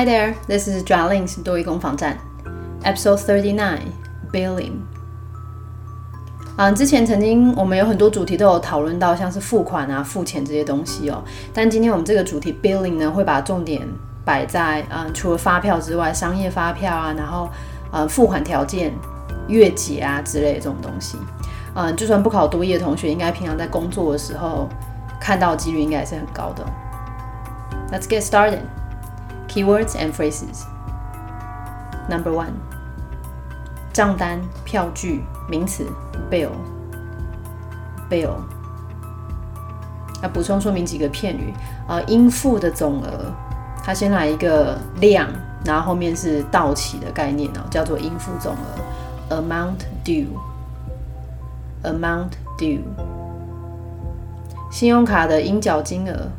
Hi there, this is Dralinks 多益工坊站，Episode Thirty Nine Billing。嗯，之前曾经我们有很多主题都有讨论到，像是付款啊、付钱这些东西哦。但今天我们这个主题 Billing 呢，会把重点摆在嗯，除了发票之外，商业发票啊，然后呃，付款条件、月结啊之类的这种东西。嗯，就算不考多业的同学，应该平常在工作的时候看到几率应该也是很高的。Let's get started. Keywords and phrases. Number one. 账单、票据、名词 bill bill。那补充说明几个片语啊，应付的总额，它先来一个量，然后后面是到期的概念哦，叫做应付总额 amount due amount due。信用卡的应缴金额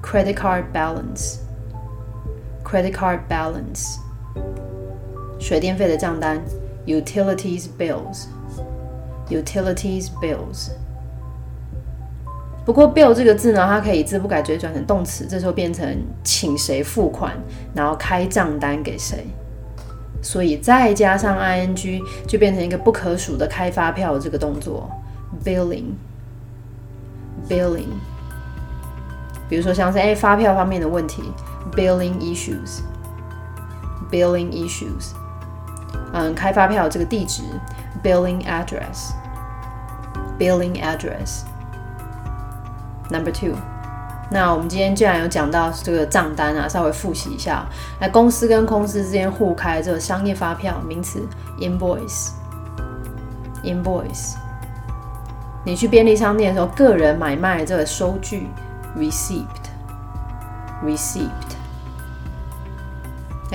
credit card balance credit card balance，水电费的账单，utilities bills，utilities bills。不过 bill 这个字呢，它可以字不改直接转成动词，这时候变成请谁付款，然后开账单给谁，所以再加上 ing 就变成一个不可数的开发票这个动作，billing，billing。比如说像是哎发票方面的问题。Billing issues, billing issues。嗯，开发票这个地址，billing address, billing address。Number two，那我们今天既然有讲到这个账单啊，稍微复习一下。那公司跟公司之间互开这个商业发票，名词 invoice, invoice。你去便利商店的时候，个人买卖这个收据，receipt, receipt。来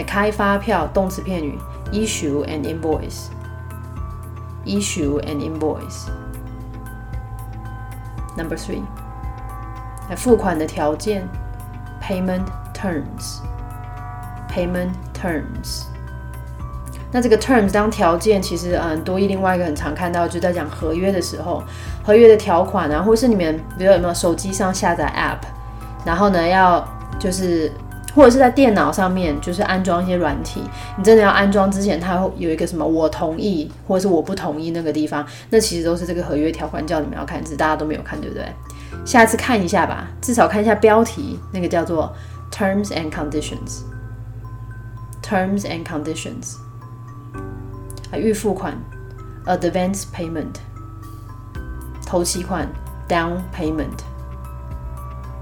开发票，动词片语，issue an invoice，issue an invoice。Number three，来付款的条件，payment terms，payment terms。那这个 terms 当条件，其实嗯，多一另外一个很常看到，就在讲合约的时候，合约的条款啊，或是你们比如有没有手机上下载 app，然后呢要就是。或者是在电脑上面，就是安装一些软体。你真的要安装之前，它会有一个什么“我同意”或者是“我不同意”那个地方，那其实都是这个合约条款叫你们要看，只是大家都没有看，对不对？下次看一下吧，至少看一下标题，那个叫做 “Terms and Conditions”。Terms and Conditions。啊，预付款，Advance Payment。头期款，Down Payment。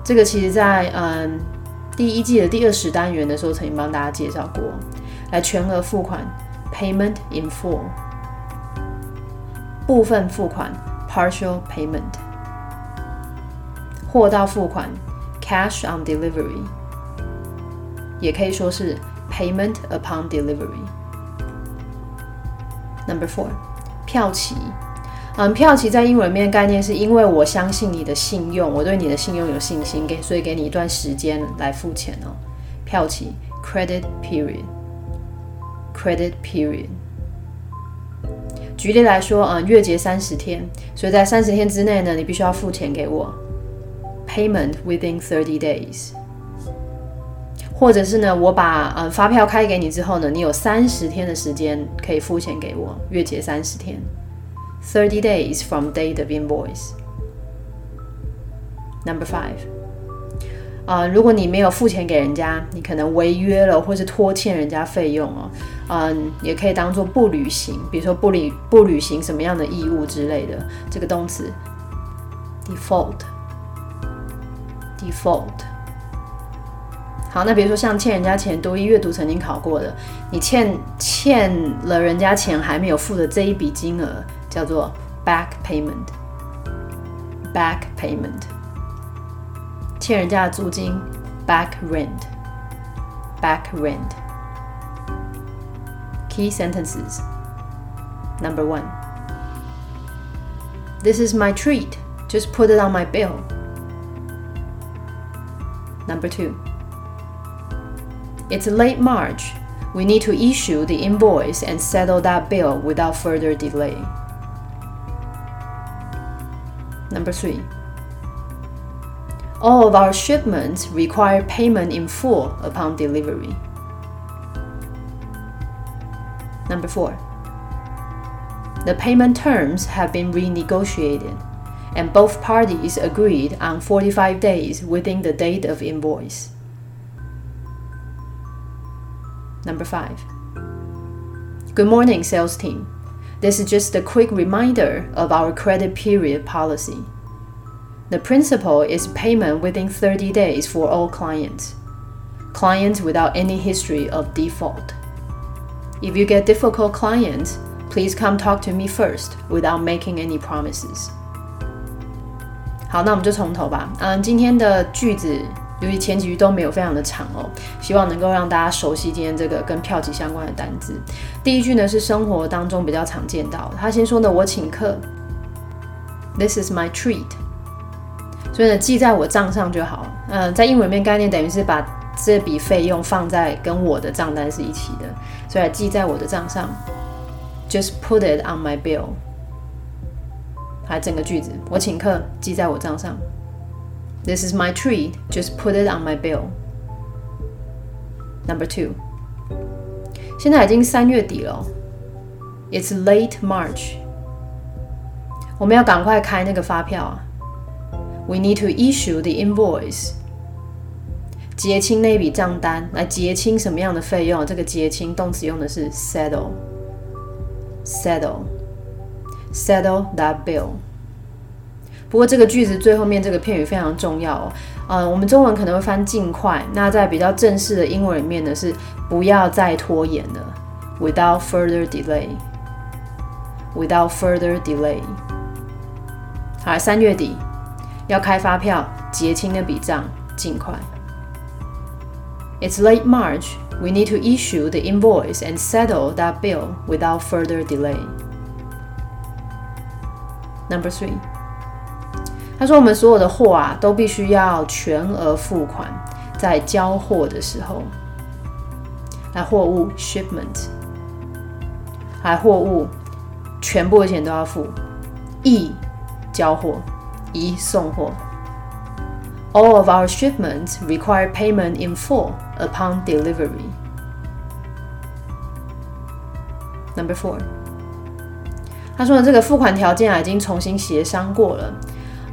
这个其实，在嗯。第一季的第二十单元的时候，曾经帮大家介绍过，来全额付款 （payment in full），部分付款 （partial payment），货到付款 （cash on delivery），也可以说是 payment upon delivery。Number four，票期。嗯，票期在英文面概念是因为我相信你的信用，我对你的信用有信心，给所以给你一段时间来付钱哦。票期 credit period，credit period。举例来说，嗯，月结三十天，所以在三十天之内呢，你必须要付钱给我，payment within thirty days。或者是呢，我把嗯发票开给你之后呢，你有三十天的时间可以付钱给我，月结三十天。Thirty days from date of invoice. Number five. 啊，如果你没有付钱给人家，你可能违约了，或是拖欠人家费用哦。嗯，也可以当做不履行，比如说不履不履行什么样的义务之类的。这个动词 default default。好，那比如说像欠人家钱，读一阅读曾经考过的，你欠欠了人家钱还没有付的这一笔金额。叫做 back payment，back payment，欠人家的租金 back rent，back rent。Key sentences. Number one. This is my treat. Just put it on my bill. Number two. It's late March. We need to issue the invoice and settle that bill without further delay. Number three, all of our shipments require payment in full upon delivery. Number four, the payment terms have been renegotiated, and both parties agreed on 45 days within the date of invoice. Number five, good morning, sales team. This is just a quick reminder of our credit period policy. The principle is payment within 30 days for all clients. Clients without any history of default. If you get difficult clients, please come talk to me first without making any promises. 好，那我们就从头吧。嗯，今天的句子， 由于前几句都没有非常的长哦，希望能够让大家熟悉今天这个跟票期相关的单字。第一句呢是生活当中比较常见到，他先说呢，我请客，This is my treat，所以呢记在我账上就好。嗯，在英文里面概念等于是把这笔费用放在跟我的账单是一起的，所以记在我的账上。Just put it on my bill。还整个句子，我请客，记在我账上。This is my treat. Just put it on my bill. Number two。现在已经三月底了，It's late March。我们要赶快开那个发票啊。We need to issue the invoice。结清那笔账单，来结清什么样的费用？这个结清动词用的是 settle，settle，settle that bill。 不过这个句子最后面这个片语非常重要哦。嗯，我们中文可能会翻尽快，那在比较正式的英文里面呢是不要再拖延了，without further delay，without further delay。好，三月底要开发票，结清那笔账，尽快。It's late March. We need to issue the invoice and settle that bill without further delay. Number three，他说我们所有的货啊都必须要全额付款，在交货的时候，来货物 shipment，来货物全部的钱都要付，一交货，一送货。All of our shipments require payment in full upon delivery. Number four，他说的这个付款条件啊已经重新协商过了。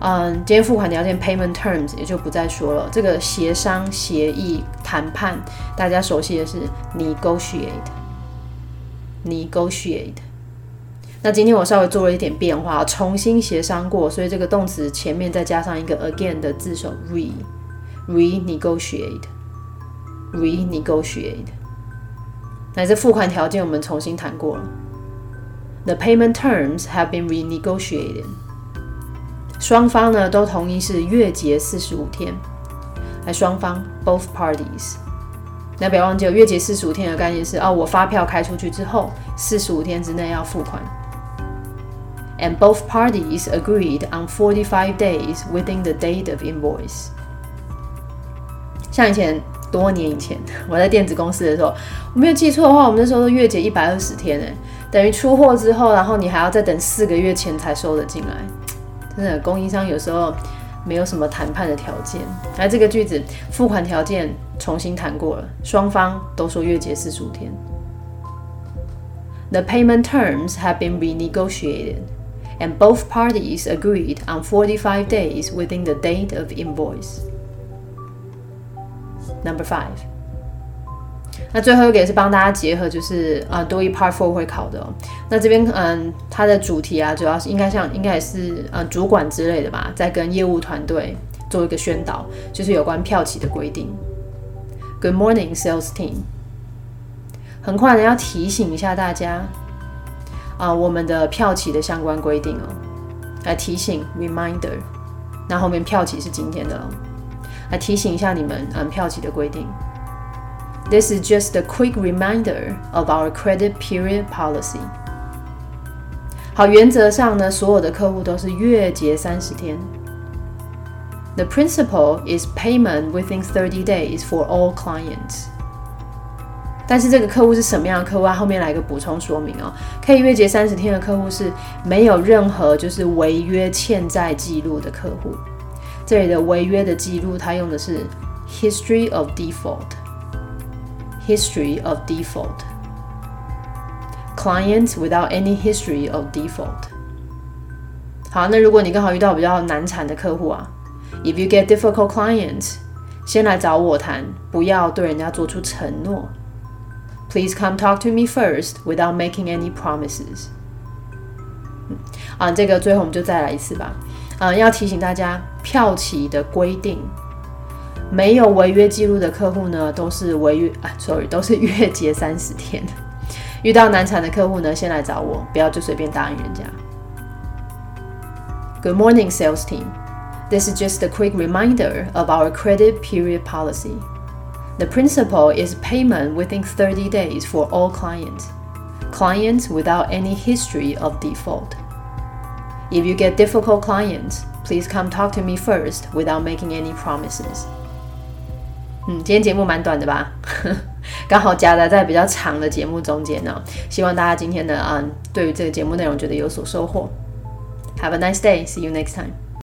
嗯，今天付款条件 payment terms 也就不再说了。这个协商、协议、谈判，大家熟悉的是 negotiate，negotiate。那今天我稍微做了一点变化，重新协商过，所以这个动词前面再加上一个 again 的字首 re，renegotiate，renegotiate。那这付款条件我们重新谈过了，the payment terms have been renegotiated。双方呢都同意是月结四十五天，来双方 both parties。那不要忘记，月结四十五天的概念是哦，我发票开出去之后，四十五天之内要付款。and both parties agreed on 45 days within the date of invoice. 像以前多年以前，我在电子公司的时候，我没有记错的话，我们那时候都月结一百二十天诶，等于出货之后，然后你还要再等四个月前才收得进来。真的，供应商有时候没有什么谈判的条件。来，这个句子付款条件重新谈过了，双方都说月结四十五天。The payment terms have been renegotiated and both parties agreed on 45 days within the date of invoice. Number five. 那最后一个也是帮大家结合，就是啊，多一 Part Four 会考的。那这边嗯，它的主题啊，主要是应该像应该也是呃主管之类的吧，在跟业务团队做一个宣导，就是有关票期的规定。Good morning, sales team。很快呢，要提醒一下大家。啊，我们的票期的相关规定哦，来提醒 reminder，那后面票期是今天的，来提醒一下你们，嗯，票期的规定。This is just a quick reminder of our credit period policy。好，原则上呢，所有的客户都是月结三十天。The principle is payment within thirty days for all clients。但是这个客户是什么样的客户啊？后面来一个补充说明哦。可以月结三十天的客户是没有任何就是违约欠债记录的客户。这里的违约的记录，它用的是 history of default。history of default。 clients without any history of default。好，那如果你刚好遇到比较难缠的客户啊，if you get difficult clients，先来找我谈，不要对人家做出承诺。Please come talk to me first without making any promises。啊，这个最后我们就再来一次吧。嗯，要提醒大家，票期的规定， 没有违约记录的客户呢，都是违约啊，sorry，都是月结三十天。遇到难产的客户呢，先来找我，不要就随便答应人家。Good morning, sales team. This is just a quick reminder of our credit period policy. The principle is payment within 30 days for all clients. Clients without any history of default. If you get difficult clients, please come talk to me first without making any promises. 嗯，今天节目蛮短的吧？刚好夹杂在比较长的节目中间呢。希望大家今天的嗯，对于这个节目内容觉得有所收获。Have a nice day. See you next time.